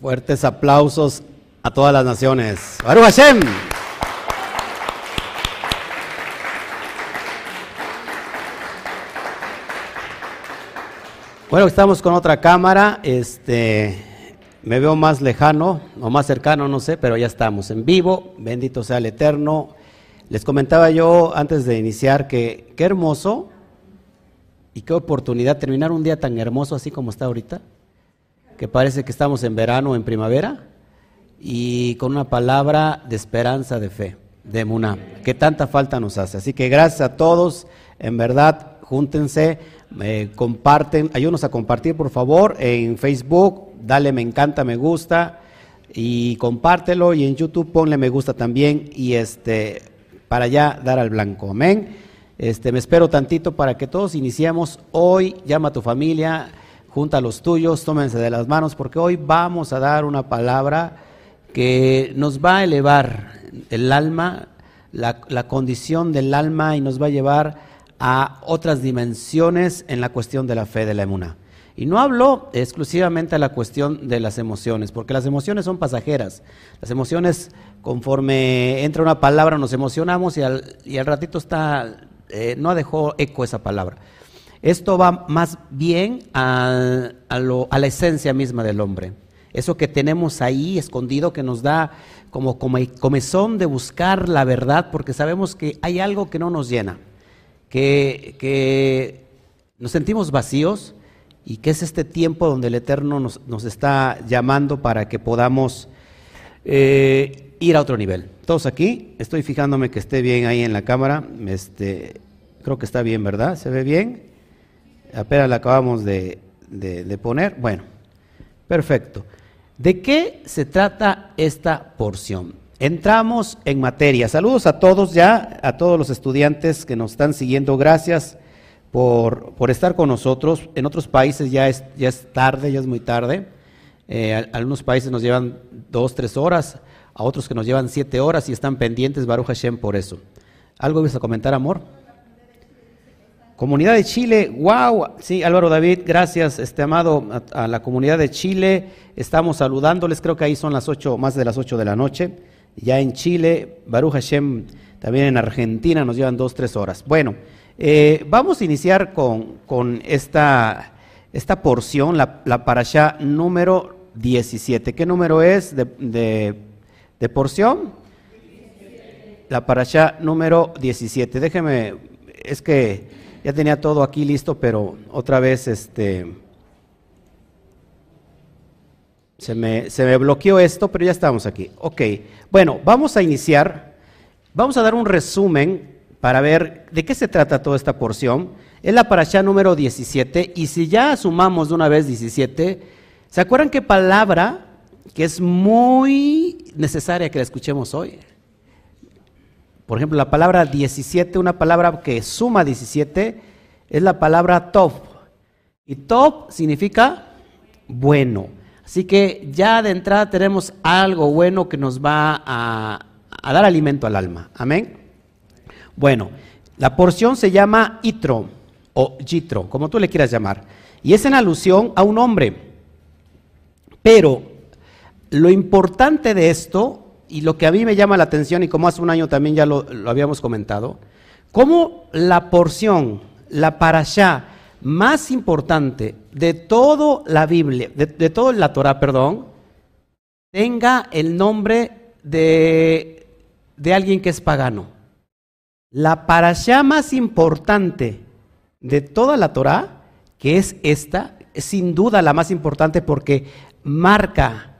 Fuertes aplausos a todas las naciones. Baruch Hashem. Bueno, estamos con otra cámara. Este, me veo más lejano o más cercano, no sé, pero ya estamos en vivo. Bendito sea el Eterno. Les comentaba yo antes de iniciar que qué hermoso y qué oportunidad terminar un día tan hermoso así como está ahorita que parece que estamos en verano o en primavera, y con una palabra de esperanza, de fe, de Muna, que tanta falta nos hace. Así que gracias a todos, en verdad, júntense, comparten, ayúdenos a compartir por favor en Facebook, dale me encanta, me gusta, y compártelo, y en YouTube ponle me gusta también, y este, para ya dar al blanco, amén. Este, me espero tantito para que todos iniciemos hoy, llama a tu familia, junta a los tuyos, tómense de las manos, porque hoy vamos a dar una palabra que nos va a elevar el alma, la, condición del alma y nos va a llevar a otras dimensiones en la cuestión de la fe de la emuna. Y no hablo exclusivamente de la cuestión de las emociones, porque las emociones son pasajeras. Las emociones, conforme entra una palabra, nos emocionamos y al, y al ratito está, eh, no dejó eco esa palabra. Esto va más bien a, la esencia misma del hombre. Eso que tenemos ahí escondido que nos da como, comezón de buscar la verdad porque sabemos que hay algo que no nos llena, que, nos sentimos vacíos y que es este tiempo donde el Eterno nos, está llamando para que podamos eh, ir a otro nivel. Todos aquí, estoy fijándome que esté bien ahí en la cámara, este, creo que está bien, ¿verdad? ¿Se ve bien? Apenas la acabamos de, poner. Bueno, perfecto. ¿De qué se trata esta porción? Entramos en materia. Saludos a todos ya, a todos los estudiantes que nos están siguiendo. Gracias por, estar con nosotros. En otros países ya es, ya es tarde, ya es muy tarde. Eh, algunos países nos llevan dos, tres horas, a otros que nos llevan siete horas y están pendientes, Baruch Hashem, por eso. ¿Algo ibas a comentar, amor? Comunidad de Chile, wow, sí, Álvaro David, gracias, este amado, a, la comunidad de Chile, estamos saludándoles, creo que ahí son las ocho, más de las ocho de la noche, ya en Chile, Baruch Hashem, también en Argentina, nos llevan dos, tres horas. Bueno, eh, vamos a iniciar con, esta, esta porción, la, la parasha número 17. ¿Qué número es de, de, porción? La parasha número 17. Déjeme, es que ya tenía todo aquí listo, pero otra vez este, se, me, se me bloqueó esto, pero ya estamos aquí. Ok, bueno, vamos a iniciar. Vamos a dar un resumen para ver de qué se trata toda esta porción. Es la parasha número 17 y si ya sumamos de una vez 17, ¿se acuerdan qué palabra que es muy necesaria que la escuchemos hoy? Por ejemplo, la palabra 17, una palabra que suma 17, es la palabra top. Y top significa bueno. Así que ya de entrada tenemos algo bueno que nos va a, dar alimento al alma. Amén. Bueno, la porción se llama itro o yitro, como tú le quieras llamar. Y es en alusión a un hombre. Pero lo importante de esto y lo que a mí me llama la atención, y como hace un año también ya lo, habíamos comentado, cómo la porción, la parashá más importante de toda la Biblia, de, toda la Torah, perdón, tenga el nombre de, de alguien que es pagano. La parashá más importante de toda la Torah, que es esta, es sin duda la más importante porque marca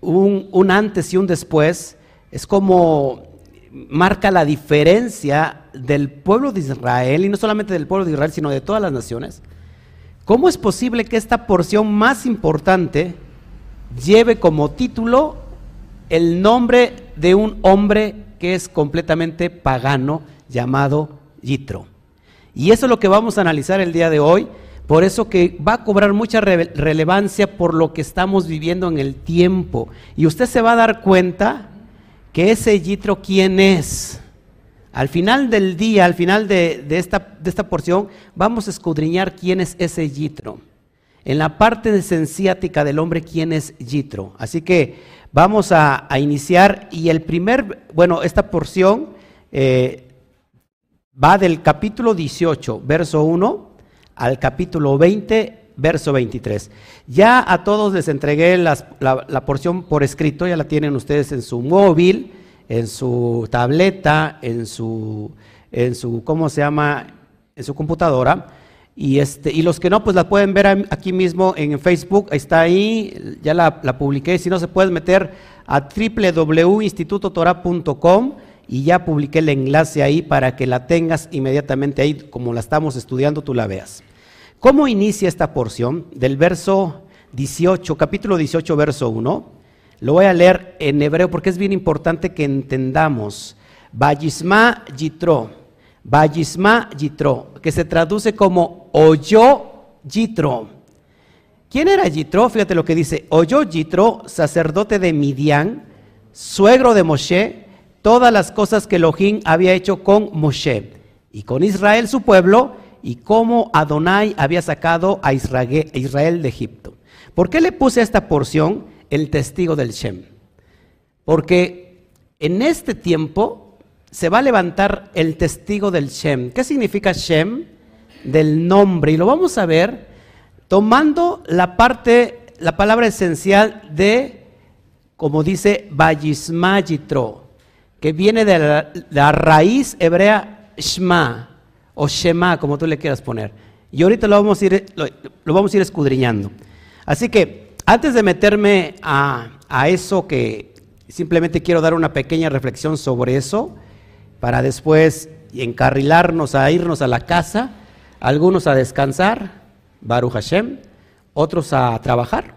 un, antes y un después, es como marca la diferencia del pueblo de Israel, y no solamente del pueblo de Israel, sino de todas las naciones. ¿Cómo es posible que esta porción más importante lleve como título el nombre de un hombre que es completamente pagano llamado Yitro? Y eso es lo que vamos a analizar el día de hoy por eso que va a cobrar mucha relevancia por lo que estamos viviendo en el tiempo. Y usted se va a dar cuenta que ese Yitro, ¿quién es? Al final del día, al final de, esta, de esta porción, vamos a escudriñar quién es ese Yitro. en la parte sensiática del hombre quién es Yitro. Así que vamos a, iniciar y el primer, bueno, esta porción eh, va del capítulo 18, verso 1, al capítulo 20, verso 23. Ya a todos les entregué la, porción por escrito, ya la tienen ustedes en su móvil, en su tableta, en su, en su ¿cómo se llama? En su computadora. Y, este, y los que no, pues la pueden ver aquí mismo en Facebook, está ahí, ya la, la publiqué. Si no, se pueden meter a www.institutotora.com y ya publiqué el enlace ahí para que la tengas inmediatamente ahí, como la estamos estudiando, tú la veas. ¿Cómo inicia esta porción? Del verso 18, capítulo 18, verso 1. Lo voy a leer en hebreo porque es bien importante que entendamos. Vallisma Yitro, Vallisma Yitro, que se traduce como oyó Yitro. ¿Quién era Yitro? Fíjate lo que dice. Oyó Yitro, sacerdote de Midian, suegro de Moshe, todas las cosas que Elohim había hecho con Moshe y con Israel su pueblo y cómo Adonai había sacado a Israel de Egipto. ¿Por qué le puse a esta porción el testigo del Shem? Porque en este tiempo se va a levantar el testigo del Shem. ¿Qué significa Shem? Del nombre. Y lo vamos a ver tomando la parte, la palabra esencial de, como dice, Vallismagitro, que viene de la, raíz hebrea Shma o Shema, como tú le quieras poner. Y ahorita lo vamos a ir, lo, vamos a ir escudriñando. Así que antes de meterme a, a eso que simplemente quiero dar una pequeña reflexión sobre eso, para después encarrilarnos a irnos a la casa, algunos a descansar, Baruch Hashem, otros a trabajar,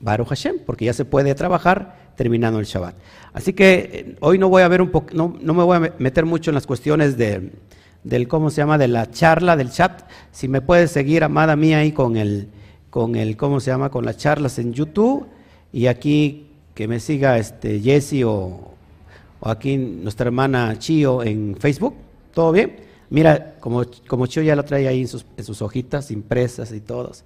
Baruch Hashem, porque ya se puede trabajar terminando el Shabbat. Así que eh, hoy no voy a ver un no, no me voy a meter mucho en las cuestiones de, del, ¿cómo se llama?, de la charla, del chat. Si me puedes seguir, amada mía, ahí con el, con el, ¿cómo se llama?, con las charlas en YouTube. Y aquí que me siga este Jesse o, aquí nuestra hermana Chio en Facebook. ¿Todo bien? Mira, como, como Chio ya lo trae ahí en sus, en sus hojitas impresas y todas.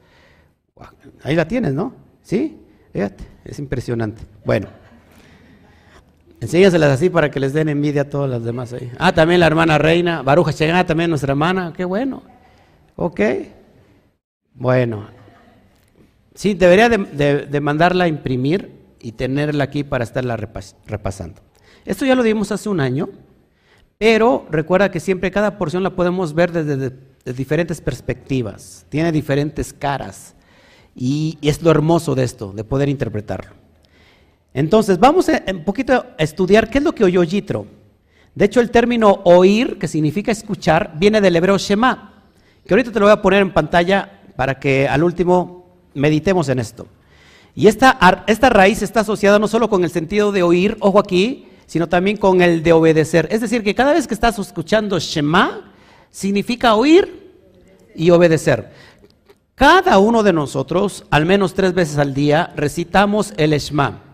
Ahí la tienes, ¿no? ¿Sí? Fíjate, es impresionante. Bueno. Enséñaselas así para que les den envidia a todas las demás ahí. Ah, también la hermana Reina, Baruja Chegana, también nuestra hermana, qué bueno. Ok. Bueno. Sí, debería de, mandarla a imprimir y tenerla aquí para estarla repasando. Esto ya lo dimos hace un año, pero recuerda que siempre cada porción la podemos ver desde diferentes perspectivas, tiene diferentes caras y es lo hermoso de esto, de poder interpretarlo. Entonces, vamos un poquito a estudiar qué es lo que oyó Yitro. De hecho, el término oír, que significa escuchar, viene del hebreo Shema, que ahorita te lo voy a poner en pantalla para que al último meditemos en esto. Y esta, esta raíz está asociada no solo con el sentido de oír, ojo aquí, sino también con el de obedecer. Es decir, que cada vez que estás escuchando Shema, significa oír y obedecer. Cada uno de nosotros, al menos tres veces al día, recitamos el Shema.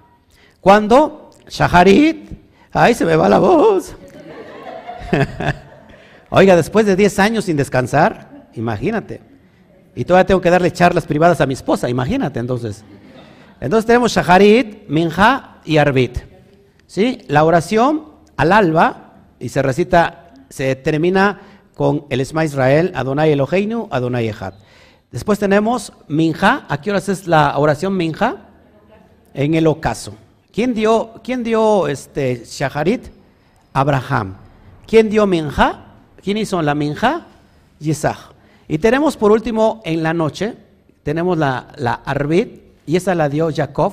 Cuando Shaharit, ay, se me va la voz. Oiga, después de 10 años sin descansar, imagínate. Y todavía tengo que darle charlas privadas a mi esposa, imagínate entonces. Entonces tenemos Shaharit, Minja y Arbit. ¿Sí? La oración al alba y se recita, se termina con el Esma Israel, Adonai Eloheinu, Adonai Echad. Después tenemos Minja. ¿A qué horas es la oración Minja? En el ocaso. ¿Quién dio, quién dio este Shaharit? Abraham. ¿Quién dio Minja? ¿Quién hizo la Minja? Yisach. Y tenemos por último en la noche, tenemos la, la Arbit, y esa la dio Jacob,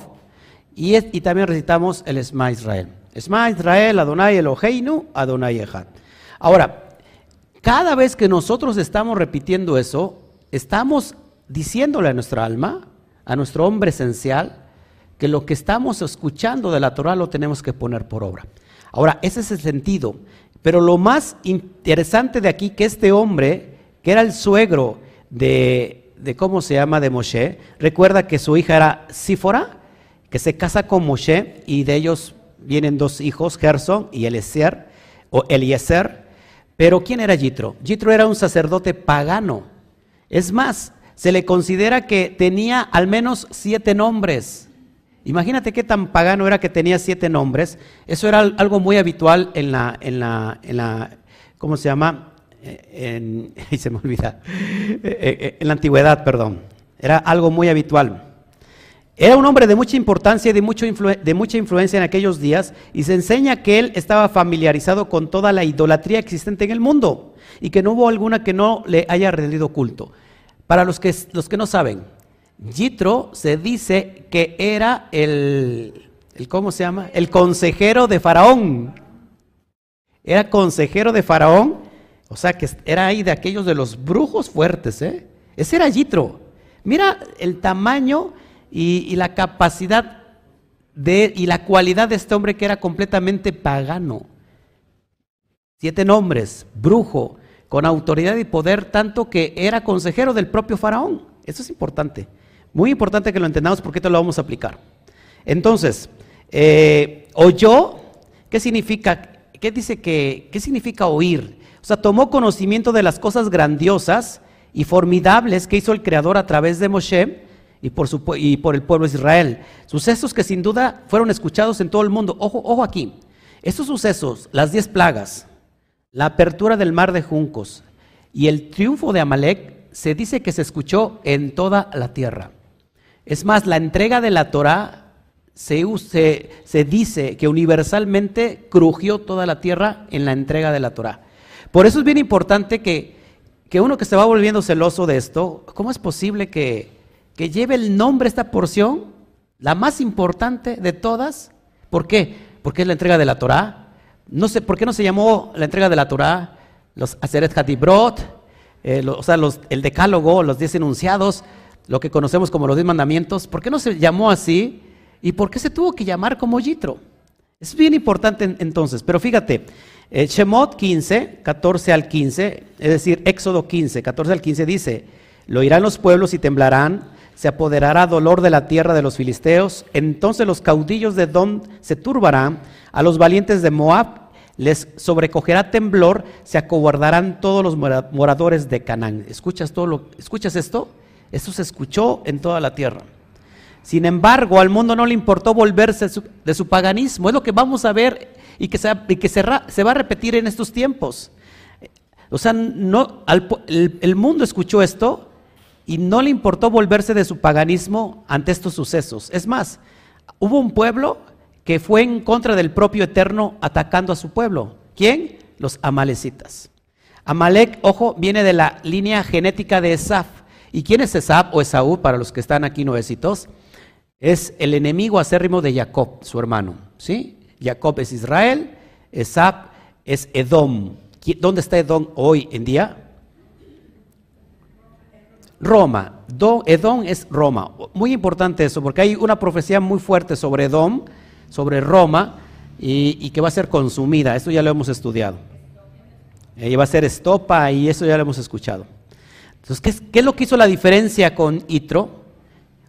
y, y también recitamos el Esma Israel. Esma Israel, Adonai Eloheinu, Adonai Echad. Ahora, cada vez que nosotros estamos repitiendo eso, estamos diciéndole a nuestra alma, a nuestro hombre esencial, que lo que estamos escuchando de la Torah lo tenemos que poner por obra. Ahora, ese es el sentido. Pero lo más interesante de aquí, que este hombre, que era el suegro de, de ¿cómo se llama?, de Moshe, recuerda que su hija era Sífora, que se casa con Moshe y de ellos vienen dos hijos, Gerson y Eliezer, o Eliezer. Pero ¿quién era Yitro? Yitro era un sacerdote pagano. Es más, se le considera que tenía al menos siete nombres. Imagínate qué tan pagano era que tenía siete nombres. Eso era algo muy habitual en la, en la, en la ¿cómo se llama? Eh, en, se me olvida. Eh, eh, en la antigüedad, perdón. Era algo muy habitual. Era un hombre de mucha importancia y de, mucho de mucha influencia en aquellos días y se enseña que él estaba familiarizado con toda la idolatría existente en el mundo y que no hubo alguna que no le haya rendido culto. Para los que, los que no saben, Yitro se dice que era el, el, ¿cómo se llama? El consejero de Faraón. Era consejero de Faraón, o sea que era ahí de aquellos de los brujos fuertes, ¿eh? Ese era Yitro. Mira el tamaño y, la capacidad de, y la cualidad de este hombre que era completamente pagano. Siete nombres, brujo, con autoridad y poder, tanto que era consejero del propio faraón. Eso es importante. Muy importante que lo entendamos porque esto lo vamos a aplicar. Entonces, eh, oyó, ¿qué significa? ¿Qué dice que, qué significa oír? O sea, tomó conocimiento de las cosas grandiosas y formidables que hizo el Creador a través de Moshe y por, y por el pueblo de Israel. Sucesos que sin duda fueron escuchados en todo el mundo. Ojo, ojo aquí. Estos sucesos, las diez plagas, la apertura del mar de juncos y el triunfo de Amalek, se dice que se escuchó en toda la tierra. Es más, la entrega de la Torah se, se, se, dice que universalmente crujió toda la tierra en la entrega de la Torah. Por eso es bien importante que, que uno que se va volviendo celoso de esto, ¿cómo es posible que, que lleve el nombre esta porción, la más importante de todas. ¿Por qué? Porque es la entrega de la Torah. No sé, ¿por qué no se llamó la entrega de la Torah? Los Aseret Hatibrot, eh, o sea, los, el decálogo, los diez enunciados, lo que conocemos como los diez mandamientos. ¿Por qué no se llamó así? ¿Y por qué se tuvo que llamar como Yitro? Es bien importante entonces, pero fíjate, eh, Shemot 15, 14 al 15, es decir, Éxodo 15, 14 al 15 dice, lo oirán los pueblos y temblarán, se apoderará dolor de la tierra de los filisteos, entonces los caudillos de Don se turbarán, a los valientes de Moab les sobrecogerá temblor, se acobardarán todos los moradores de Canaán. ¿Escuchas, todo lo, ¿Escuchas esto? Esto se escuchó en toda la tierra. Sin embargo, al mundo no le importó volverse de su paganismo. Es lo que vamos a ver y que se, va a repetir en estos tiempos. O sea, no, el mundo escuchó esto y no le importó volverse de su paganismo ante estos sucesos. Es más, hubo un pueblo que fue en contra del propio Eterno atacando a su pueblo. ¿Quién? Los amalecitas. Amalek, ojo, viene de la línea genética de Esaf. ¿Y quién es Esaf o Esaú para los que están aquí nuevecitos? Es el enemigo acérrimo de Jacob, su hermano. ¿sí? Jacob es Israel, Esaf es Edom. ¿Dónde está Edom hoy en día? Roma. Edom es Roma. Muy importante eso, porque hay una profecía muy fuerte sobre Edom, sobre Roma, y, que va a ser consumida. Esto ya lo hemos estudiado. Ella va a ser estopa y eso ya lo hemos escuchado. Entonces, ¿qué es, ¿qué es, lo que hizo la diferencia con Itro?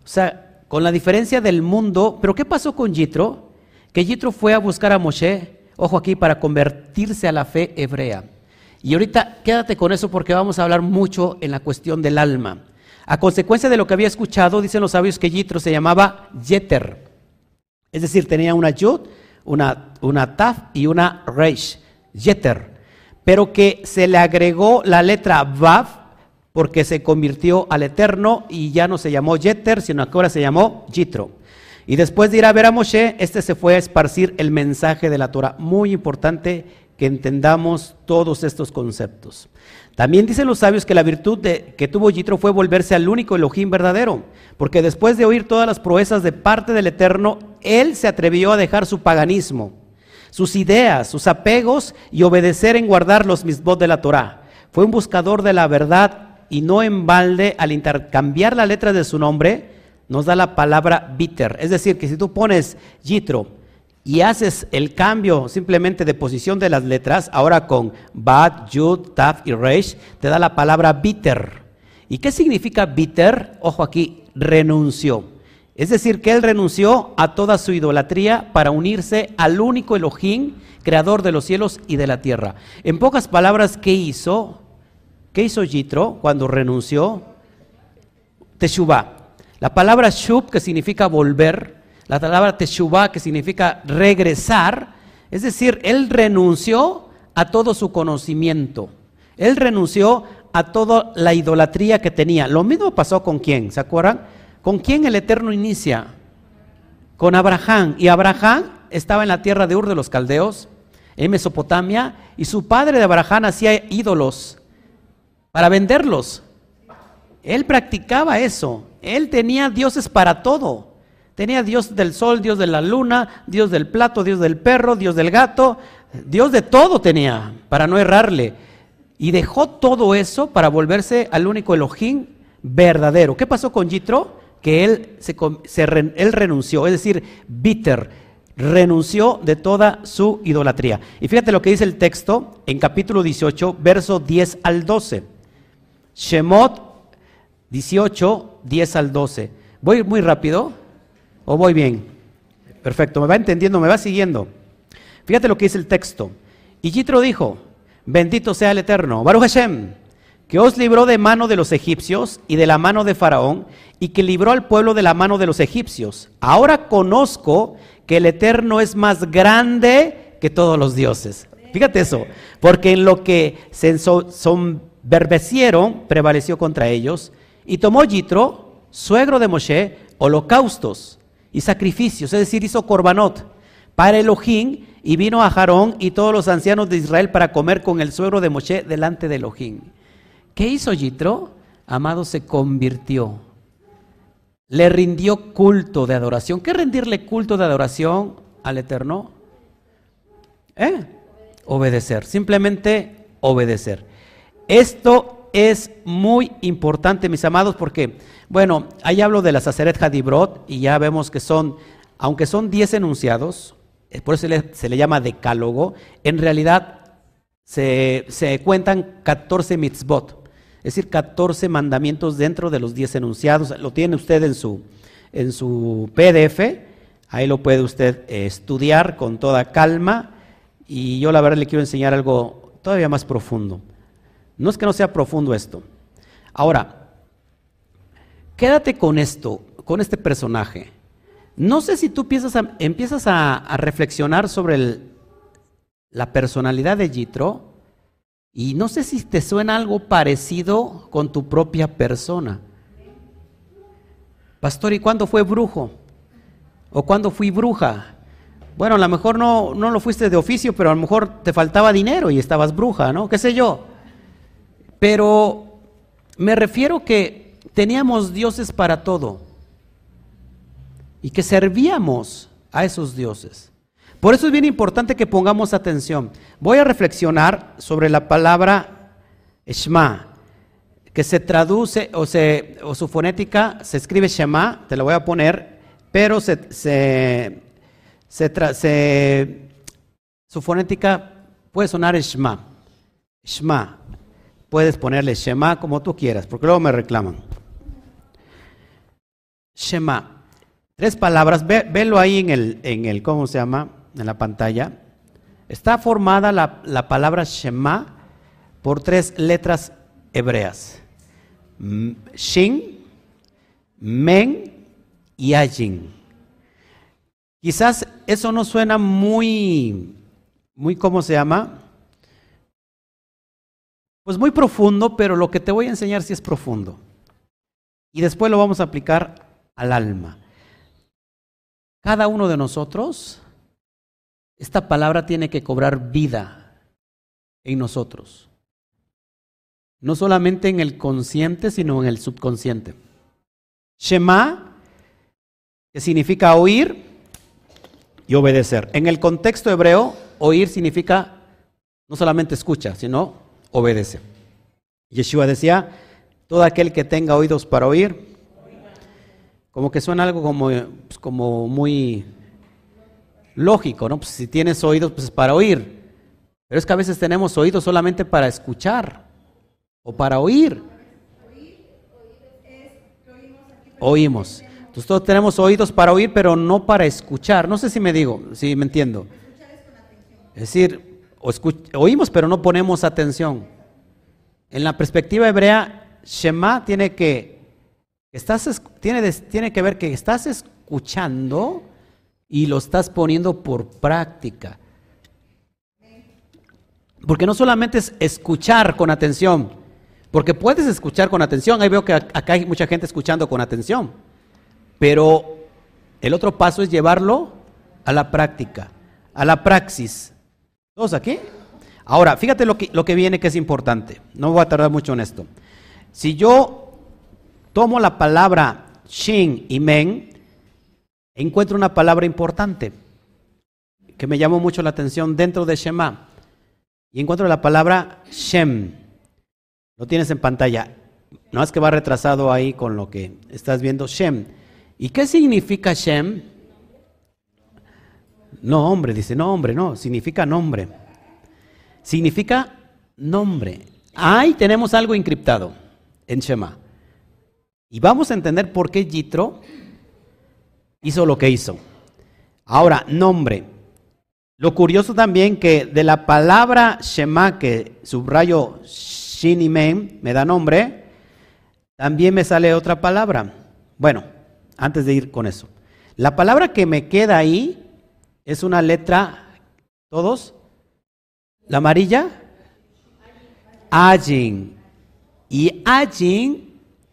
O sea, con la diferencia del mundo. Pero ¿qué pasó con Yitro? Que Yitro fue a buscar a Moshe, ojo aquí, para convertirse a la fe hebrea. Y ahorita quédate con eso porque vamos a hablar mucho en la cuestión del alma. A consecuencia de lo que había escuchado, dicen los sabios que Yitro se llamaba Yeter. Es decir, tenía una Yud, una, una Taf y una Reish. Yeter. Pero que se le agregó la letra Vav porque se convirtió al Eterno y ya no se llamó Yeter, sino que ahora se llamó Yitro. Y después de ir a ver a Moshe, este se fue a esparcir el mensaje de la Torah. Muy importante que entendamos todos estos conceptos. También dicen los sabios que la virtud de, que tuvo Yitro fue volverse al único Elohim verdadero, porque después de oír todas las proezas de parte del Eterno, él se atrevió a dejar su paganismo, sus ideas, sus apegos y obedecer en guardar los misbot de la Torah. Fue un buscador de la verdad y no en balde al intercambiar la letra de su nombre, nos da la palabra bitter. Es decir, que si tú pones Yitro, y haces el cambio simplemente de posición de las letras, ahora con Bad, Yud, Taf y Reish, te da la palabra bitter. ¿Y qué significa bitter? Ojo aquí, renunció. Es decir, que él renunció a toda su idolatría para unirse al único Elohim, creador de los cielos y de la tierra. En pocas palabras, ¿qué hizo? ¿Qué hizo Yitro cuando renunció? Teshuvah. La palabra shub, que significa volver, la palabra teshuvah, que significa regresar, es decir, él renunció a todo su conocimiento. Él renunció a toda la idolatría que tenía. Lo mismo pasó con quién, ¿se acuerdan? ¿Con quién el Eterno inicia? Con Abraham. Y Abraham estaba en la tierra de Ur de los Caldeos, en Mesopotamia, y su padre de Abraham hacía ídolos para venderlos. Él practicaba eso. Él tenía dioses para todo. Tenía Dios del sol, Dios de la luna, Dios del plato, Dios del perro, Dios del gato, Dios de todo tenía, para no errarle. Y dejó todo eso para volverse al único Elohim verdadero. ¿Qué pasó con Yitro? Que él, se, él renunció, es decir, bitter, renunció de toda su idolatría. Y fíjate lo que dice el texto en capítulo 18, verso 10 al 12. Shemot 18, 10 al 12. ¿Voy muy rápido o voy bien? Perfecto, me va entendiendo, me va siguiendo. Fíjate lo que dice el texto. Y Yitro dijo, bendito sea el Eterno, Baruch Hashem, que os libró de mano de los egipcios y de la mano de Faraón, y que libró al pueblo de la mano de los egipcios. Ahora conozco que el Eterno es más grande que todos los dioses. Fíjate eso, porque en lo que se sombernecieron prevaleció contra ellos, y tomó Yitro, suegro de Moshe, holocaustos y sacrificios, es decir, hizo corbanot para Elohim, y vino a Jarón y todos los ancianos de Israel para comer con el suegro de Moshe delante de Elohim. ¿Qué hizo Yitro? Amado se convirtió. Le rindió culto de adoración. ¿Qué rendirle culto de adoración al Eterno? ¿Eh? Obedecer. Simplemente obedecer. Esto es muy importante, mis amados, porque, bueno, ahí hablo de la Saceret Hadibrot y ya vemos que son, aunque son 10 enunciados, por eso se le, llama decálogo, en realidad se, cuentan 14 mitzvot, es decir, 14 mandamientos dentro de los 10 enunciados. Lo tiene usted en su, en su PDF, ahí lo puede usted estudiar con toda calma y yo la verdad le quiero enseñar algo todavía más profundo. No es que no sea profundo esto. Ahora, quédate con esto, con este personaje. No sé si tú empiezas a, reflexionar sobre la personalidad de Yitro y no sé si te suena algo parecido con tu propia persona. Pastor, ¿y cuándo fue brujo? ¿O cuándo fui bruja? Bueno, a lo mejor no, no lo fuiste de oficio, pero a lo mejor te faltaba dinero y estabas bruja, ¿no? ¿Qué sé yo? Pero me refiero que teníamos dioses para todo y que servíamos a esos dioses. Por eso es bien importante que pongamos atención. Voy a reflexionar sobre la palabra Shema, que se traduce o, su fonética se escribe Shema, te lo voy a poner, pero su fonética puede sonar Shema. Shema. Puedes ponerle Shema como tú quieras, porque luego me reclaman. Shema. Tres palabras, ve, velo ahí en el, en el, ¿cómo se llama? En la pantalla. Está formada la, palabra Shema por tres letras hebreas. Shin, Men y Ajin. Quizás eso no suena muy, muy, ¿cómo se llama? Pues muy profundo, pero lo que te voy a enseñar sí es profundo. Y después lo vamos a aplicar al alma. Cada uno de nosotros, esta palabra tiene que cobrar vida en nosotros. No solamente en el consciente, sino en el subconsciente. Shema, que significa oír y obedecer. En el contexto hebreo, oír significa no solamente escucha, sino obedece. Yeshua decía, todo aquel que tenga oídos para oír, como que suena algo como, pues, como muy lógico, ¿no? Pues si tienes oídos, pues es para oír. Pero es que a veces tenemos oídos solamente para escuchar o para oír. Oímos. Entonces todos tenemos oídos para oír, pero no para escuchar. No sé si me digo, si me entiendo. Es decir, oímos, pero no ponemos atención. En la perspectiva hebrea, Shema tiene que Estás, tiene, tiene que ver que estás escuchando y lo estás poniendo por práctica. Porque no solamente es escuchar con atención, porque puedes escuchar con atención, ahí veo que acá hay mucha gente escuchando con atención, pero el otro paso es llevarlo a la práctica, a la praxis. ¿Todos aquí? Ahora, fíjate lo que, lo que viene que es importante, no voy a tardar mucho en esto. Si yo tomo la palabra shin y men, encuentro una palabra importante que me llamó mucho la atención dentro de Shema. Y encuentro la palabra Shem. Lo tienes en pantalla. No es que va retrasado ahí con lo que estás viendo, Shem. ¿Y qué significa Shem? No, hombre, dice, no, hombre, no, significa nombre. Significa nombre. Ahí tenemos algo encriptado en Shema. Y vamos a entender por qué Yitro hizo lo que hizo. Ahora, nombre. Lo curioso también que de la palabra Shema, que subrayo Shin y me da nombre, también me sale otra palabra. Bueno, antes de ir con eso. La palabra que me queda ahí es una letra, ¿todos? ¿La amarilla? Ajin. Y Ajin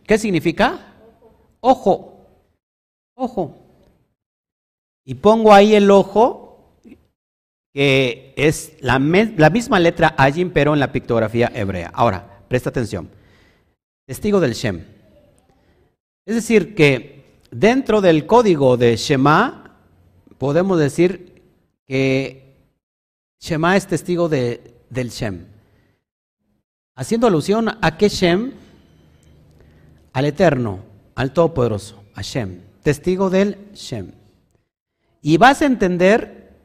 ¿Qué significa? Ojo. Ojo. Y pongo ahí el ojo, que es la, misma letra Ajin, pero en la pictografía hebrea. Ahora, presta atención. Testigo del Shem. Es decir, que dentro del código de Shema, podemos decir que Shema es testigo de, del Shem. Haciendo alusión a que Shem al Eterno, al Todopoderoso, a Shem, testigo del Shem. Y vas a entender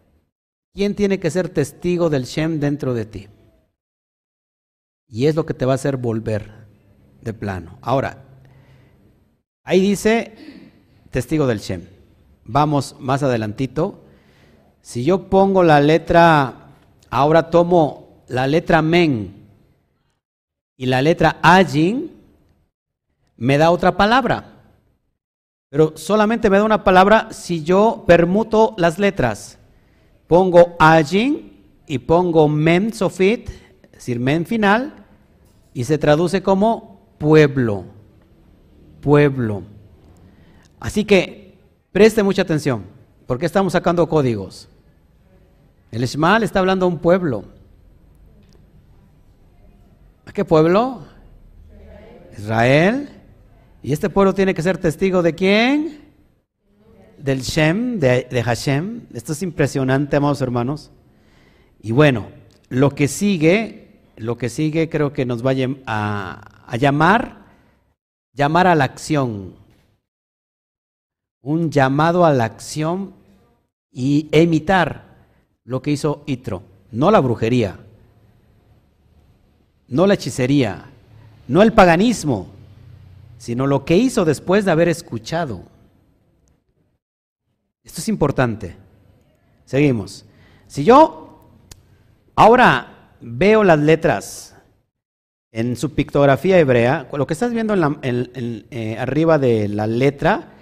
quién tiene que ser testigo del Shem dentro de ti. Y es lo que te va a hacer volver de plano. Ahora, ahí dice testigo del Shem. Vamos más adelantito. Si yo pongo la letra, ahora tomo la letra Men y la letra Ajin, me da otra palabra. Pero solamente me da una palabra si yo permuto las letras. Pongo ajin y pongo mem sofit, es decir, mem final, y se traduce como pueblo. Pueblo. Así que preste mucha atención, porque estamos sacando códigos. El Shema está hablando a un pueblo. ¿A qué pueblo? Israel. Y este pueblo tiene que ser testigo de quién? Del Shem, de, Hashem. Esto es impresionante, amados hermanos. Y bueno, lo que sigue, lo que sigue creo que nos va a, a llamar, llamar a la acción. Un llamado a la acción y imitar lo que hizo Itro. No la brujería, no la hechicería, no el paganismo, sino lo que hizo después de haber escuchado. Esto es importante. Seguimos. Si yo ahora veo las letras en su pictografía hebrea, lo que estás viendo en eh, arriba de la letra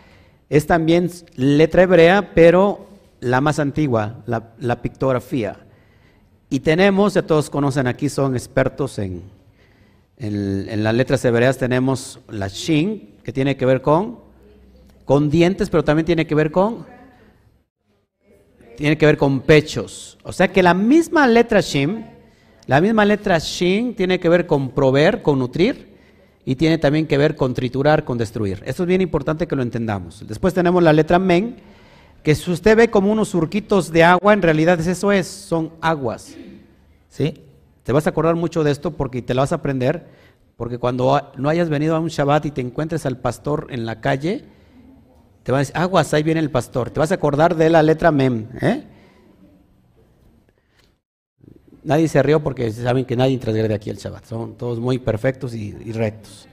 es también letra hebrea, pero la más antigua, la, pictografía. Y tenemos, ya todos conocen aquí, son expertos en, en, las letras hebreas tenemos la shin, que tiene que ver con, con dientes, pero también tiene que ver con, tiene que ver con pechos. O sea que la misma letra shin, la misma letra shin tiene que ver con proveer, con nutrir, y tiene también que ver con triturar, con destruir. Esto es bien importante que lo entendamos. Después tenemos la letra men, que si usted ve como unos surquitos de agua, en realidad eso es, son aguas. ¿Sí? Te vas a acordar mucho de esto porque te lo vas a aprender, porque cuando no hayas venido a un Shabbat y te encuentres al pastor en la calle, te vas a decir, aguas, ahí viene el pastor. Te vas a acordar de la letra Mem. ¿eh? Nadie se rió porque saben que nadie transgrede aquí el Shabbat. Son todos muy perfectos y, rectos.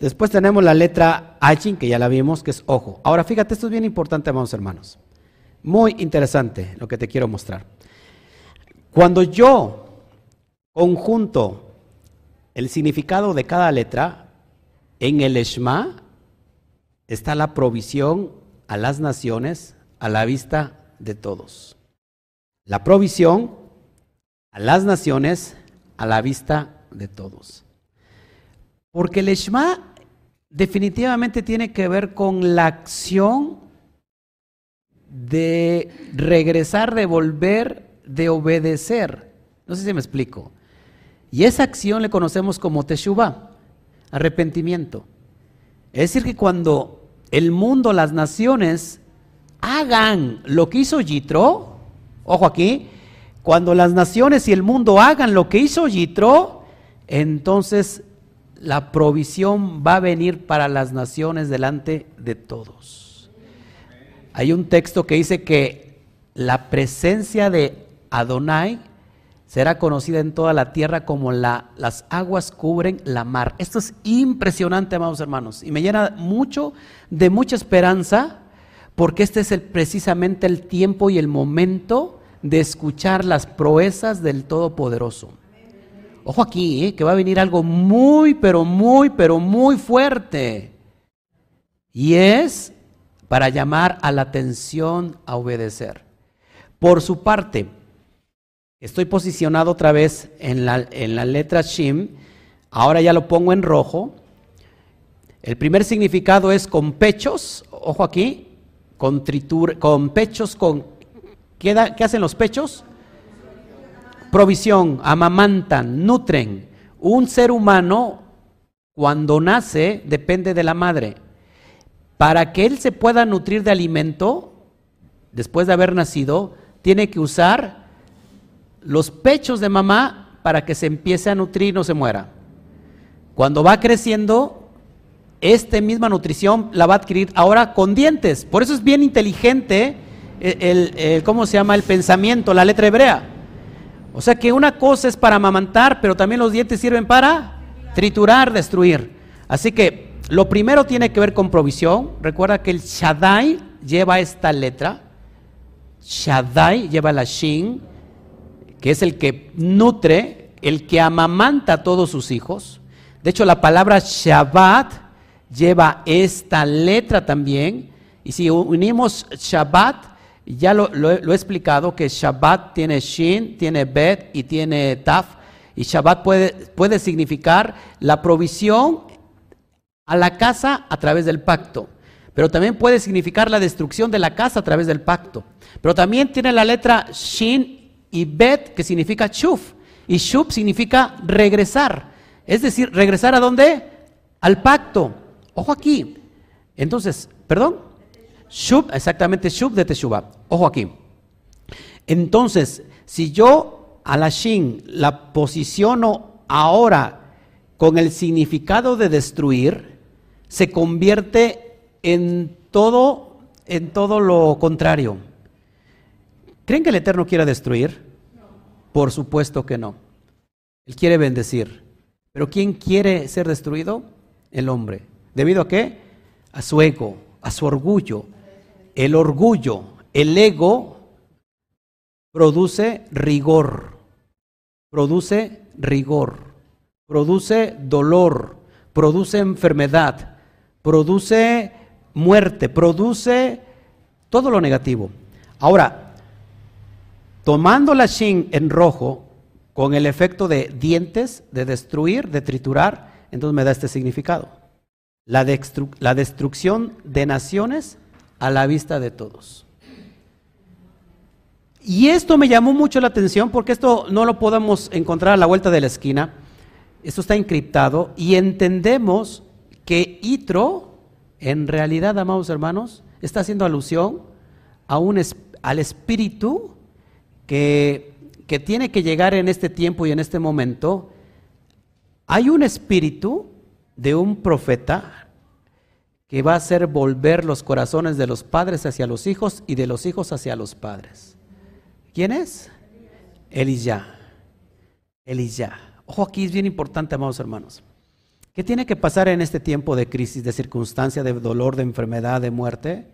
Después tenemos la letra Achin, que ya la vimos, que es ojo. Ahora fíjate, esto es bien importante, amados hermanos. Muy interesante lo que te quiero mostrar. Cuando yo conjunto el significado de cada letra en el Shema, está la provisión a las naciones a la vista de todos. La provisión a las naciones a la vista de todos. Porque el Shema definitivamente tiene que ver con la acción de regresar, de volver, de obedecer. No sé si me explico. Y esa acción le conocemos como Teshuvah, arrepentimiento. Es decir, que cuando el mundo, las naciones, hagan lo que hizo Yitro, ojo aquí, cuando las naciones y el mundo hagan lo que hizo Yitro, entonces la provisión va a venir para las naciones delante de todos. Hay un texto que dice que la presencia de Adonai será conocida en toda la tierra como la, las aguas cubren la mar. Esto es impresionante, amados hermanos, y me llena mucho de mucha esperanza, porque este es el, precisamente el tiempo y el momento de escuchar las proezas del Todopoderoso. Ojo aquí, ¿eh? que va a venir algo muy, pero muy, pero muy fuerte. Y es para llamar a la atención a obedecer. Por su parte, estoy posicionado otra vez en la, en letra Shim, ahora ya lo pongo en rojo. El primer significado es con pechos, ojo aquí, con, con pechos, con... ¿qué, ¿Qué hacen los pechos? provisión, amamantan, nutren. Un ser humano cuando nace depende de la madre. Para que él se pueda nutrir de alimento, después de haber nacido, tiene que usar los pechos de mamá para que se empiece a nutrir y no se muera. Cuando va creciendo, esta misma nutrición la va a adquirir ahora con dientes. Por eso es bien inteligente el, ¿cómo se llama? El pensamiento, la letra hebrea. O sea que una cosa es para amamantar, pero también los dientes sirven para triturar, destruir. Así que lo primero tiene que ver con provisión. Recuerda que el Shaddai lleva esta letra. Shaddai lleva la Shin, que es el que nutre, el que amamanta a todos sus hijos. De hecho, la palabra Shabbat lleva esta letra también. Y si unimos Shabbat ya lo, he explicado que Shabbat tiene Shin, tiene Bet y tiene Taf. Y Shabbat puede, puede significar la provisión a la casa a través del pacto. Pero también puede significar la destrucción de la casa a través del pacto. Pero también tiene la letra Shin y Bet que significa Shuf. Y Shuf significa regresar. Es decir, regresar a dónde? Al pacto. Ojo aquí. Entonces, perdón. Shub, exactamente Shub de Teshuvah. Ojo aquí. Entonces, si yo a la Shin la posiciono ahora con el significado de destruir, se convierte en todo, en todo lo contrario. ¿Creen que el Eterno quiera destruir? Por supuesto que no. Él quiere bendecir. Pero ¿quién quiere ser destruido? El hombre. ¿Debido a qué? A su ego, a su orgullo, el orgullo, el ego, produce rigor, produce rigor, produce dolor, produce enfermedad, produce muerte, produce todo lo negativo. Ahora, tomando la shin en rojo, con el efecto de dientes, de destruir, de triturar, entonces me da este significado. La, la destrucción de naciones a la vista de todos. Y esto me llamó mucho la atención porque esto no lo podemos encontrar a la vuelta de la esquina. Esto está encriptado y entendemos que Itro, en realidad, amados hermanos, está haciendo alusión a un, al espíritu que, que tiene que llegar en este tiempo y en este momento. Hay un espíritu de un profeta, que va a hacer volver los corazones de los padres hacia los hijos y de los hijos hacia los padres. ¿Quién es? Elisha. Elisha. Ojo aquí es bien importante, amados hermanos. ¿Qué tiene que pasar en este tiempo de crisis, de circunstancia, de dolor, de enfermedad, de muerte?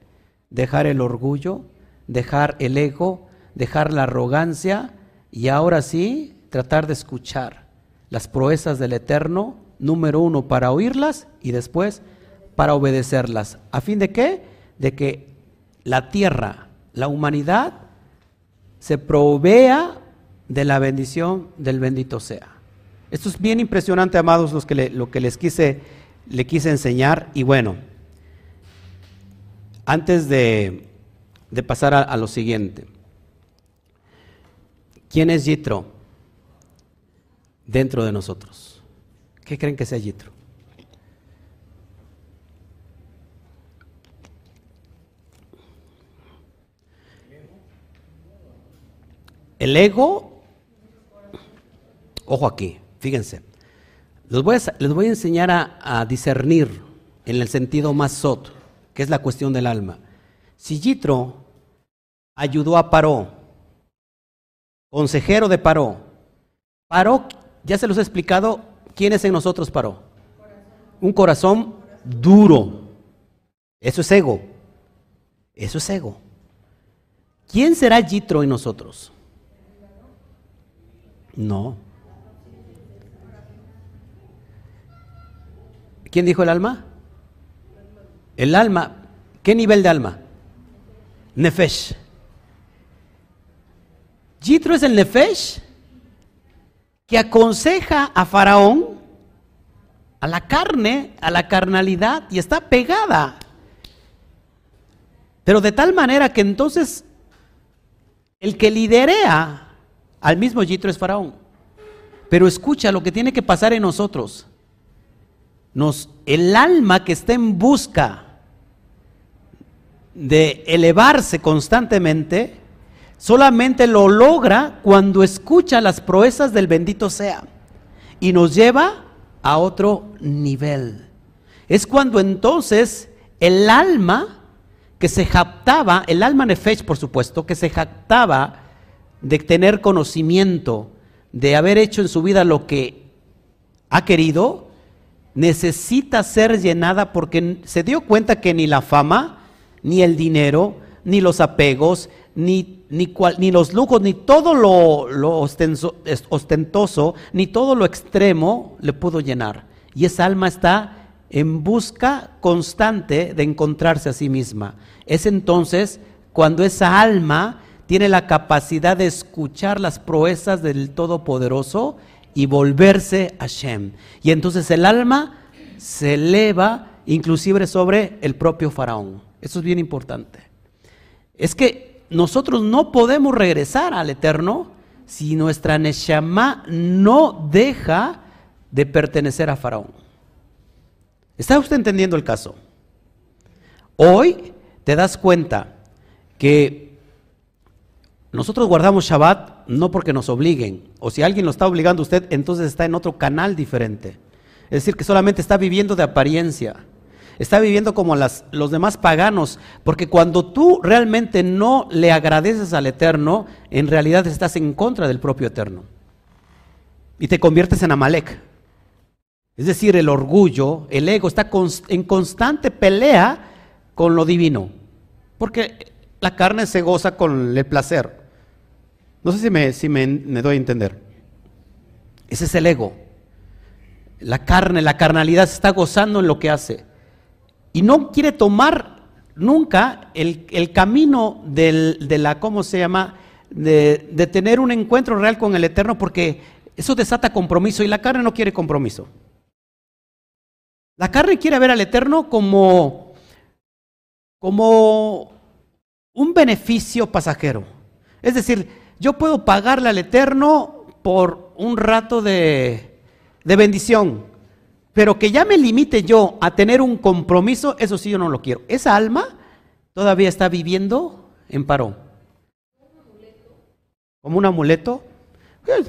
Dejar el orgullo, dejar el ego, dejar la arrogancia y ahora sí tratar de escuchar las proezas del Eterno, número uno, para oírlas y después para obedecerlas. ¿A fin de qué? De que la tierra, la humanidad, se provea de la bendición del bendito sea. Esto es bien impresionante, amados, los que lo que les quise, le quise enseñar. Y bueno, antes de, pasar a, a, lo siguiente, ¿quién es Yitro dentro de nosotros? ¿Qué creen que sea Yitro? El ego, ojo aquí, fíjense, les voy a, les voy a enseñar a, discernir en el sentido más sot, que es la cuestión del alma. Si Yitro ayudó a Paró, consejero de Paró, Paró, ya se los he explicado, ¿quién es en nosotros Paró? Un corazón duro. Eso es ego. Eso es ego. ¿Quién será Yitro en nosotros? No. ¿Quién dijo el alma? El alma. ¿Qué nivel de alma? Nefesh. Jitro es el Nefesh que aconseja a Faraón a la carne, a la carnalidad y está pegada. Pero de tal manera que entonces el que liderea al mismo Yitro es Faraón. Pero escucha lo que tiene que pasar en nosotros. Nos, el alma que está en busca de elevarse constantemente, solamente lo logra cuando escucha las proezas del bendito sea y nos lleva a otro nivel. Es cuando entonces el alma que se jactaba, el alma nefesh por supuesto, que se jactaba de tener conocimiento, de haber hecho en su vida lo que ha querido, necesita ser llenada porque se dio cuenta que ni la fama, ni el dinero, ni los apegos, ni, ni, ni los lujos, ni todo lo, lo ostentoso, ni todo lo extremo le pudo llenar. Y esa alma está en busca constante de encontrarse a sí misma. Es entonces cuando esa alma tiene la capacidad de escuchar las proezas del Todopoderoso y volverse a Shem. Y entonces el alma se eleva inclusive sobre el propio faraón. Eso es bien importante. Es que nosotros no podemos regresar al Eterno si nuestra Neshama no deja de pertenecer a Faraón. ¿Está usted entendiendo el caso? Hoy te das cuenta que nosotros guardamos Shabbat no porque nos obliguen, o si alguien lo está obligando a usted, entonces está en otro canal diferente. Es decir, que solamente está viviendo de apariencia, está viviendo como los demás paganos, porque cuando tú realmente no le agradeces al Eterno, en realidad estás en contra del propio Eterno. Y te conviertes en Amalek. Es decir, el orgullo, el ego está en constante pelea con lo divino, porque la carne se goza con el placer. No sé si me, si me, doy a entender. Ese es el ego. La carne, la carnalidad se está gozando en lo que hace. Y no quiere tomar nunca el, camino de la, ¿cómo se llama? De, de tener un encuentro real con el Eterno porque eso desata compromiso y la carne no quiere compromiso. La carne quiere ver al Eterno como, como un beneficio pasajero. Es decir, yo puedo pagarle al Eterno por un rato de, bendición, pero que ya me limite yo a tener un compromiso, eso sí yo no lo quiero. Esa alma todavía está viviendo en paro. Como un amuleto.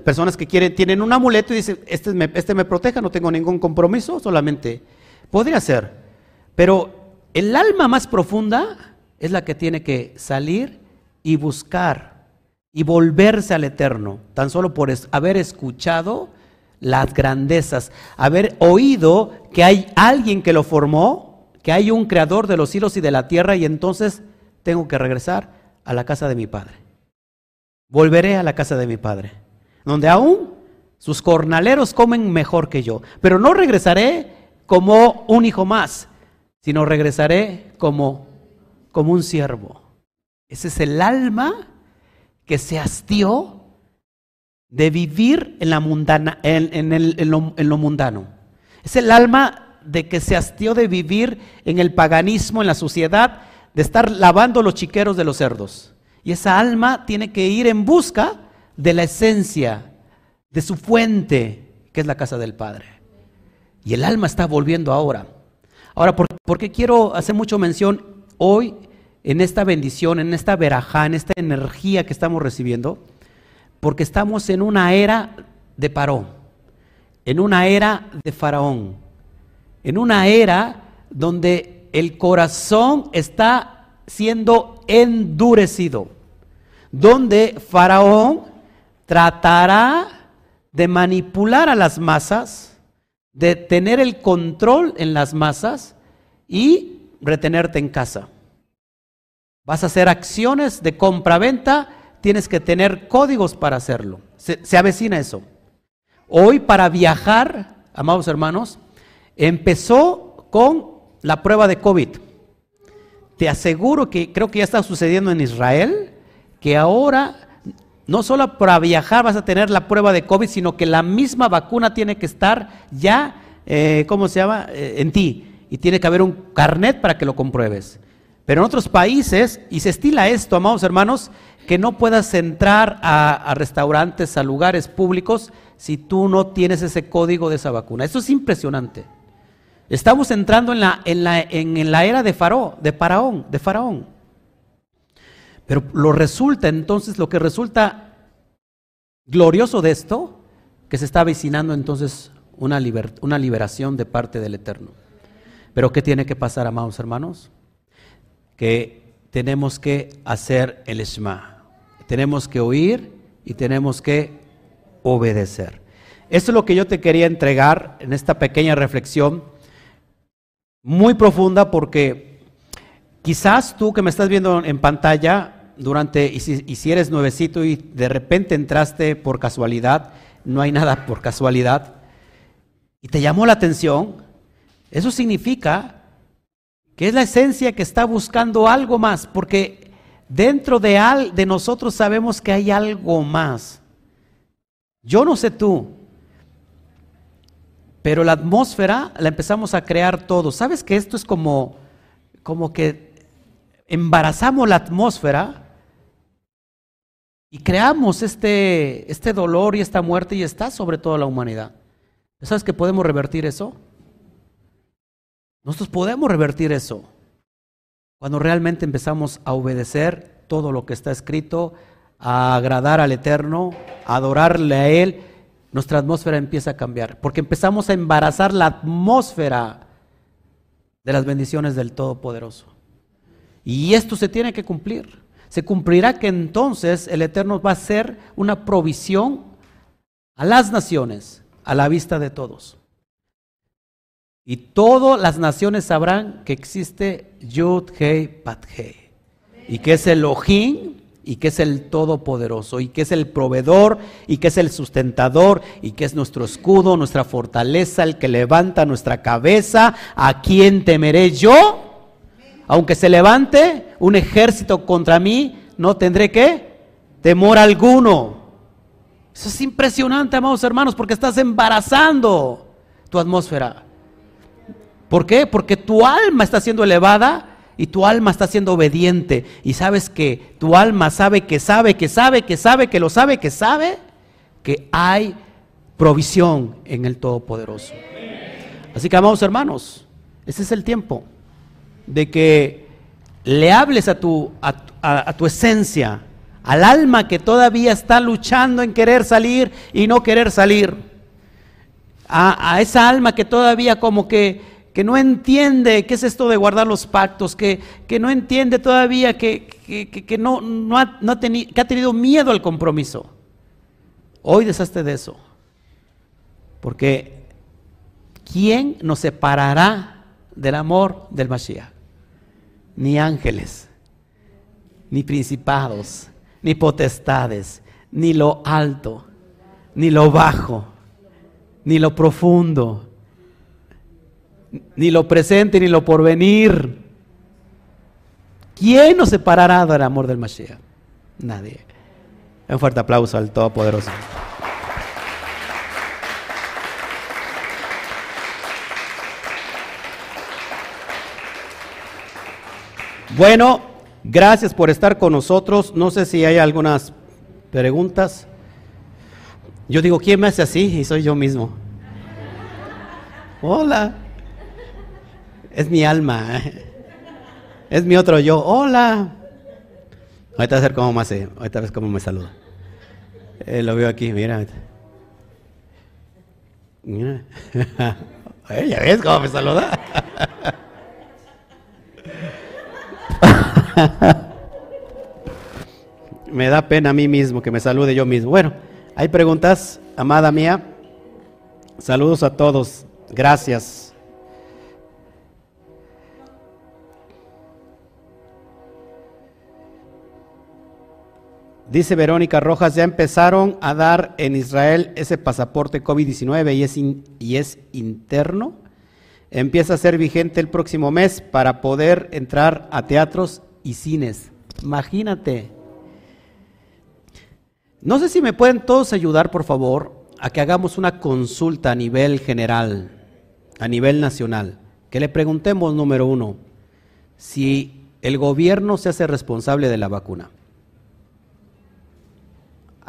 Personas que quieren, tienen un amuleto y dicen, este me, este me proteja, no tengo ningún compromiso, solamente podría ser. Pero el alma más profunda es la que tiene que salir y buscar y volverse al eterno, tan solo por haber escuchado las grandezas, haber oído que hay alguien que lo formó, que hay un creador de los cielos y de la tierra y entonces tengo que regresar a la casa de mi padre. Volveré a la casa de mi padre, donde aún sus cornaleros comen mejor que yo, pero no regresaré como un hijo más, sino regresaré como, como un siervo. Ese es el alma que se hastió de vivir en, la mundana, en, el, lo, en lo mundano. Es el alma de que se hastió de vivir en el paganismo, en la suciedad, de estar lavando los chiqueros de los cerdos. Y esa alma tiene que ir en busca de la esencia, de su fuente, que es la casa del Padre. Y el alma está volviendo ahora. Ahora, ¿por, qué quiero hacer mucho mención hoy en esta bendición, en esta verajá, en esta energía que estamos recibiendo? Porque estamos en una era de paró, en una era de faraón, en una era donde el corazón está siendo endurecido, donde faraón tratará de manipular a las masas, de tener el control en las masas y retenerte en casa. Vas a hacer acciones de compra-venta, tienes que tener códigos para hacerlo. Se, se, avecina eso. Hoy para viajar, amados hermanos, empezó con la prueba de COVID. Te aseguro que creo que ya está sucediendo en Israel, que ahora no solo para viajar vas a tener la prueba de COVID, sino que la misma vacuna tiene que estar ya, eh, ¿cómo se llama?, eh, en ti. Y tiene que haber un carnet para que lo compruebes. Pero en otros países, y se estila esto, amados hermanos, que no puedas entrar a, restaurantes, a lugares públicos, si tú no tienes ese código de esa vacuna. Eso es impresionante. Estamos entrando en la, era de, Faraón, de Faraón, de Faraón. Pero lo resulta entonces, lo que resulta glorioso de esto, que se está avecinando entonces una, una liberación de parte del Eterno. Pero ¿qué tiene que pasar, amados hermanos? Que tenemos que hacer el Shema. Tenemos que oír y tenemos que obedecer. Esto es lo que yo te quería entregar en esta pequeña reflexión, muy profunda, porque quizás tú que me estás viendo en pantalla, durante, y si, eres nuevecito y de repente entraste por casualidad, no hay nada por casualidad, y te llamó la atención, eso significa que es la esencia que está buscando algo más, porque dentro de, al, de nosotros sabemos que hay algo más. Yo no sé tú, pero la atmósfera la empezamos a crear todos. ¿Sabes que esto es como, como que embarazamos la atmósfera y creamos este, este dolor y esta muerte y está sobre toda la humanidad. ¿Sabes que podemos revertir eso? Nosotros podemos revertir eso cuando realmente empezamos a obedecer todo lo que está escrito, a agradar al Eterno, a adorarle a Él, nuestra atmósfera empieza a cambiar, porque empezamos a embarazar la atmósfera de las bendiciones del Todopoderoso. Y esto se tiene que cumplir. Se cumplirá que entonces el Eterno va a ser una provisión a las naciones, a la vista de todos. Y todas las naciones sabrán que existe Yud Hei Pat Hei. Y que es el Elohim y que es el Todopoderoso, y que es el proveedor, y que es el sustentador, y que es nuestro escudo, nuestra fortaleza, el que levanta nuestra cabeza. ¿A quién temeré yo? Aunque se levante un ejército contra mí, no tendré que temor alguno. Eso es impresionante, amados hermanos, porque estás embarazando tu atmósfera. ¿Por qué? Porque tu alma está siendo elevada y tu alma está siendo obediente. Y sabes que tu alma sabe que sabe, que sabe, que sabe, que lo sabe, que sabe que hay provisión en el Todopoderoso. Así que, amados hermanos, ese es el tiempo de que le hables a tu, a, tu esencia, al alma que todavía está luchando en querer salir y no querer salir, a, esa alma que todavía como que, que, no entiende qué es esto de guardar los pactos, que, que no entiende todavía que, que no, no, ha, no que ha tenido miedo al compromiso. Hoy deshazte de eso, porque ¿quién nos separará del amor del Mashiach? ni ángeles, ni principados, ni potestades, ni lo alto, ni lo bajo, ni lo profundo, ni lo presente, ni lo porvenir. ¿Quién nos separará del amor del Mashiach? Nadie. Un fuerte aplauso al Todopoderoso. Bueno, gracias por estar con nosotros. No sé si hay algunas preguntas. Yo digo, ¿quién me hace así? Y soy yo mismo. Hola. Es mi alma. Es mi otro yo. Hola. Ahorita a ver cómo me hace. Ahorita ves cómo me saluda. Eh, lo veo aquí, mira. Mira. ya ves cómo me saluda. me da pena a mí mismo que me salude yo mismo. Bueno, hay preguntas, amada mía. Saludos a todos. Gracias. Dice Verónica Rojas, ya empezaron a dar en Israel ese pasaporte COVID-19 y es, y es interno. Empieza a ser vigente el próximo mes para poder entrar a teatros y cines. Imagínate. No sé si me pueden todos ayudar, por favor, a que hagamos una consulta a nivel general, a nivel nacional. Que le preguntemos, número uno, si el gobierno se hace responsable de la vacuna.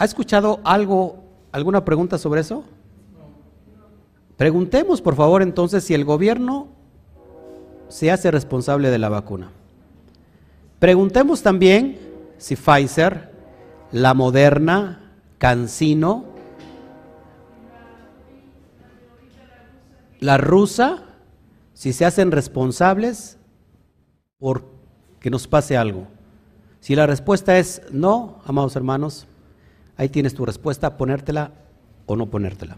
¿Ha escuchado algo, alguna pregunta sobre eso? Preguntemos, por favor, entonces si el gobierno se hace responsable de la vacuna. Preguntemos también si Pfizer, la Moderna, Cancino, la rusa, si se hacen responsables por que nos pase algo. Si la respuesta es no, amados hermanos, Ahí tienes tu respuesta, ponértela o no ponértela.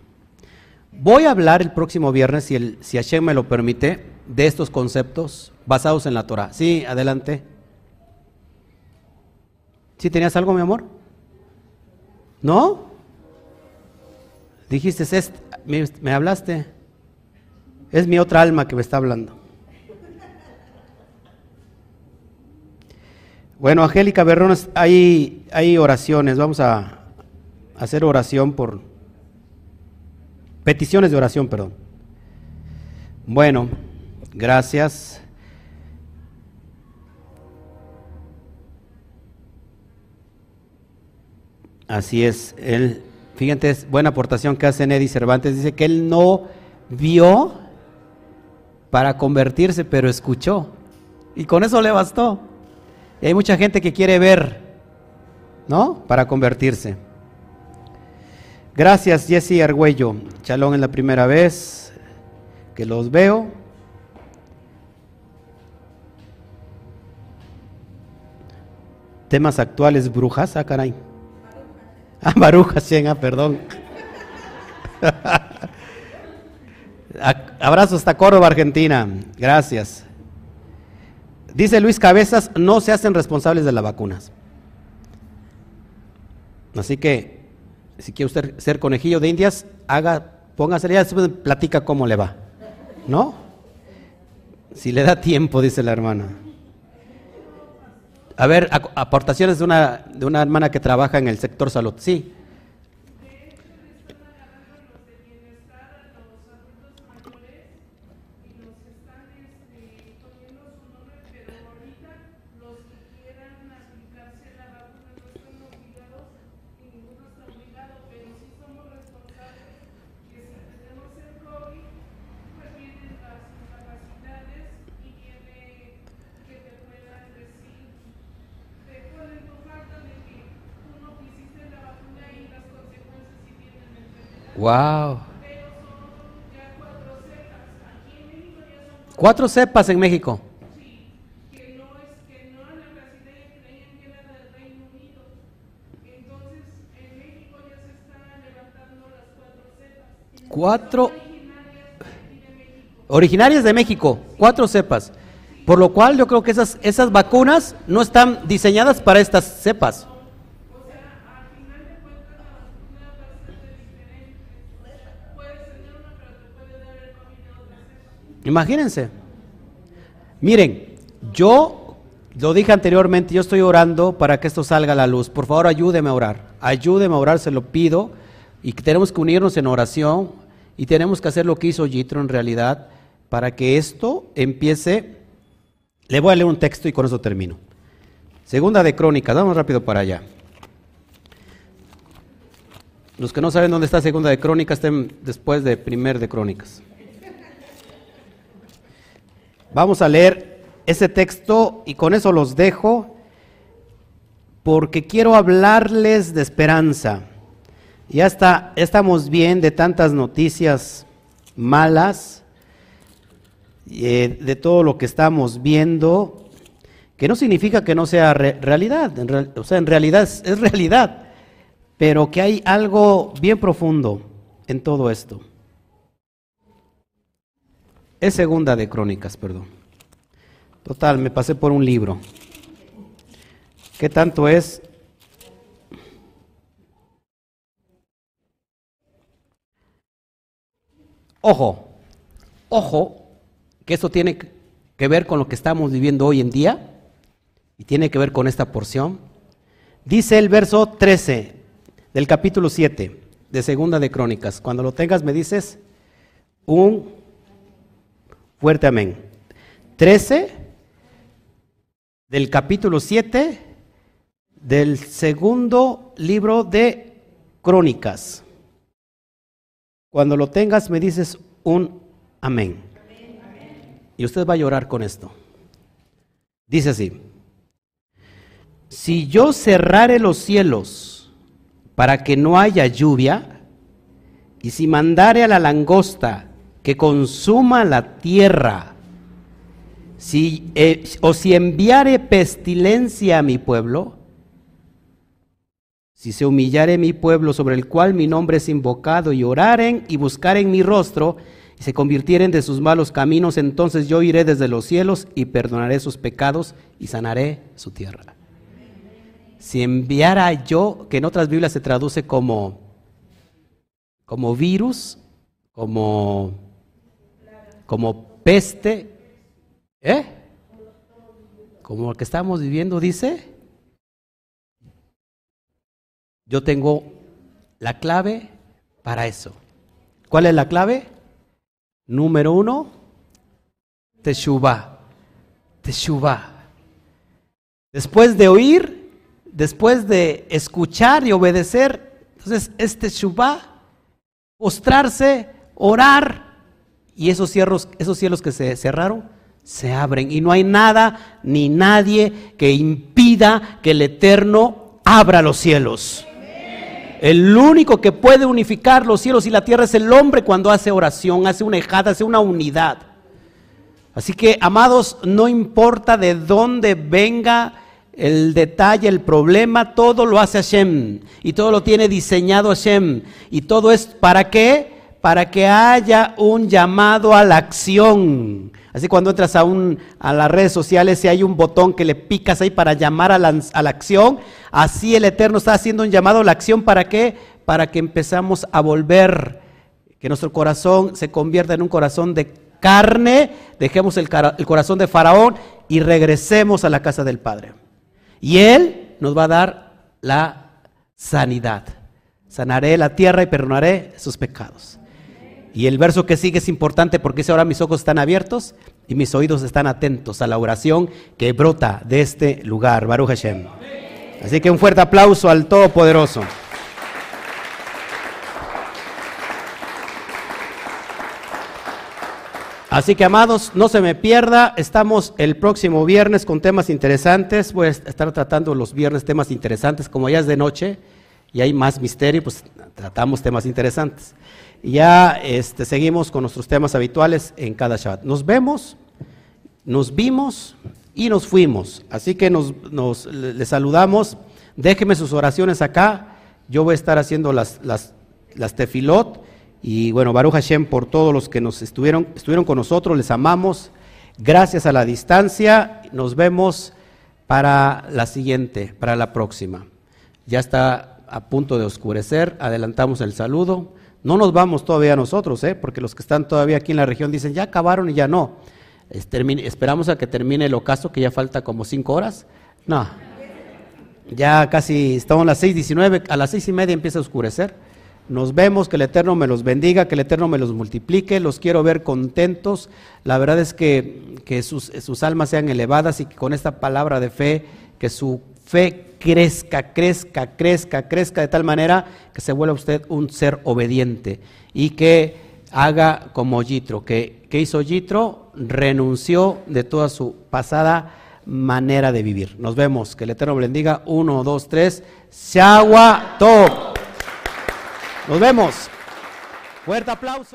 Voy a hablar el próximo viernes, si, el, si Hashem me lo permite, de estos conceptos basados en la Torah. Sí, adelante. ¿Sí tenías algo, mi amor? ¿No? Dijiste, es, me, me hablaste. Es mi otra alma que me está hablando. Bueno, Angélica Berrones, hay, hay oraciones. Vamos a, hacer oración por peticiones de oración, perdón. Bueno, gracias. Así es, él, fíjate, es buena aportación que hace Neddy Cervantes, dice que él no vio para convertirse, pero escuchó. Y con eso le bastó. Y hay mucha gente que quiere ver, ¿no? Para convertirse. Gracias, Jesse Argüello. Chalón es la primera vez que los veo. Temas actuales, brujas, ah, caray. Ah, barujas, ah, perdón. Abrazo hasta Córdoba, Argentina. Gracias. Dice Luis Cabezas, no se hacen responsables de las vacunas. Así que si quiere usted ser conejillo de indias, haga, póngase ya, platica cómo le va. ¿No? Si le da tiempo, dice la hermana. A ver, aportaciones de una, de una hermana que trabaja en el sector salud. Sí. Wow. Cuatro cepas en México. Cuatro originarias de México, cuatro cepas. Por lo cual yo creo que esas, esas vacunas no están diseñadas para estas cepas. Imagínense. Miren, yo lo dije anteriormente, yo estoy orando para que esto salga a la luz. Por favor, ayúdeme a orar. Ayúdeme a orar, se lo pido. Y tenemos que unirnos en oración y tenemos que hacer lo que hizo Yitro en realidad para que esto empiece. Le voy a leer un texto y con eso termino. Segunda de Crónicas, vamos rápido para allá. Los que no saben dónde está Segunda de Crónicas, estén después de Primer de Crónicas. Vamos a leer ese texto y con eso los dejo porque quiero hablarles de esperanza. Ya está, estamos bien de tantas noticias malas, eh, de todo lo que estamos viendo, que no significa que no sea realidad, o sea, en realidad es realidad pero que hay algo bien profundo en todo esto. Es segunda de Crónicas, perdón. Total, me pasé por un libro. ¿Qué tanto es? Ojo, ojo, que esto tiene que ver con lo que estamos viviendo hoy en día y tiene que ver con esta porción. Dice el verso 13, del capítulo 7 de Segunda de Crónicas. Cuando lo tengas me dices un fuerte amén. 13 del capítulo 7 del segundo libro de Crónicas. Cuando lo tengas me dices un amén. Y usted va a llorar con esto. Dice así, si yo cerrare los cielos, para que no haya lluvia, y si mandare a la langosta que consuma la tierra, si, eh, o si enviare pestilencia a mi pueblo, si se humillare mi pueblo sobre el cual mi nombre es invocado y oraren y buscaren mi rostro y se convirtieren de sus malos caminos, entonces yo iré desde los cielos y perdonaré sus pecados y sanaré su tierra. Si enviara yo, que en otras Biblias se traduce como, como virus, como, como peste, ¿eh? Como lo que estamos viviendo, dice. Yo tengo la clave para eso. ¿Cuál es la clave? Número uno, Teshuvah. Teshuvah. Después de oír, después de escuchar y obedecer, entonces este Shubá, postrarse, orar, y esos cielos, esos cielos que se cerraron se abren. Y no hay nada ni nadie que impida que el Eterno abra los cielos. El único que puede unificar los cielos y la tierra es el hombre cuando hace oración, hace una ejada, hace una unidad. Así que, amados, no importa de dónde venga el detalle, el problema, todo lo hace Hashem y todo lo tiene diseñado Hashem. Y todo es para qué? Para que haya un llamado a la acción. Así cuando entras a, un, a las redes sociales, si hay un botón que le picas ahí para llamar a la, a la acción, así el Eterno está haciendo un llamado a la acción. ¿Para qué? Para que empezamos a volver, que nuestro corazón se convierta en un corazón de carne, dejemos el, el corazón de Faraón y regresemos a la casa del Padre. Y Él nos va a dar la sanidad. Sanaré la tierra y perdonaré sus pecados. Y el verso que sigue es importante porque dice ahora mis ojos están abiertos y mis oídos están atentos a la oración que brota de este lugar. Baruch Hashem. Así que un fuerte aplauso al Todopoderoso. Así que amados, no se me pierda, estamos el próximo viernes con temas interesantes, voy a estar tratando los viernes temas interesantes, como ya es de noche y hay más misterio, pues tratamos temas interesantes. Ya este, seguimos con nuestros temas habituales en cada Shabbat. Nos vemos, nos vimos y nos fuimos. Así que nos, nos les saludamos, déjenme sus oraciones acá, yo voy a estar haciendo las, las, las tefilot y bueno, Baruch Hashem por todos los que nos estuvieron, estuvieron con nosotros, les amamos. Gracias a la distancia, nos vemos para la siguiente, para la próxima. Ya está a punto de oscurecer, adelantamos el saludo. No nos vamos todavía nosotros, ¿eh? porque los que están todavía aquí en la región dicen, ya acabaron y ya no. esperamos a que termine el ocaso, que ya falta como cinco horas. No, ya casi estamos a las 6.19, a las seis y media empieza a oscurecer. Nos vemos, que el Eterno me los bendiga, que el Eterno me los multiplique, los quiero ver contentos. La verdad es que, que sus, sus almas sean elevadas y que con esta palabra de fe, que su fe crezca, crezca, crezca, crezca de tal manera que se vuelva usted un ser obediente y que haga como Yitro, que, que hizo Yitro, renunció de toda su pasada manera de vivir. Nos vemos, que el Eterno bendiga. Uno, dos, tres. Shagua Top. Nos vemos. Fuerte aplauso.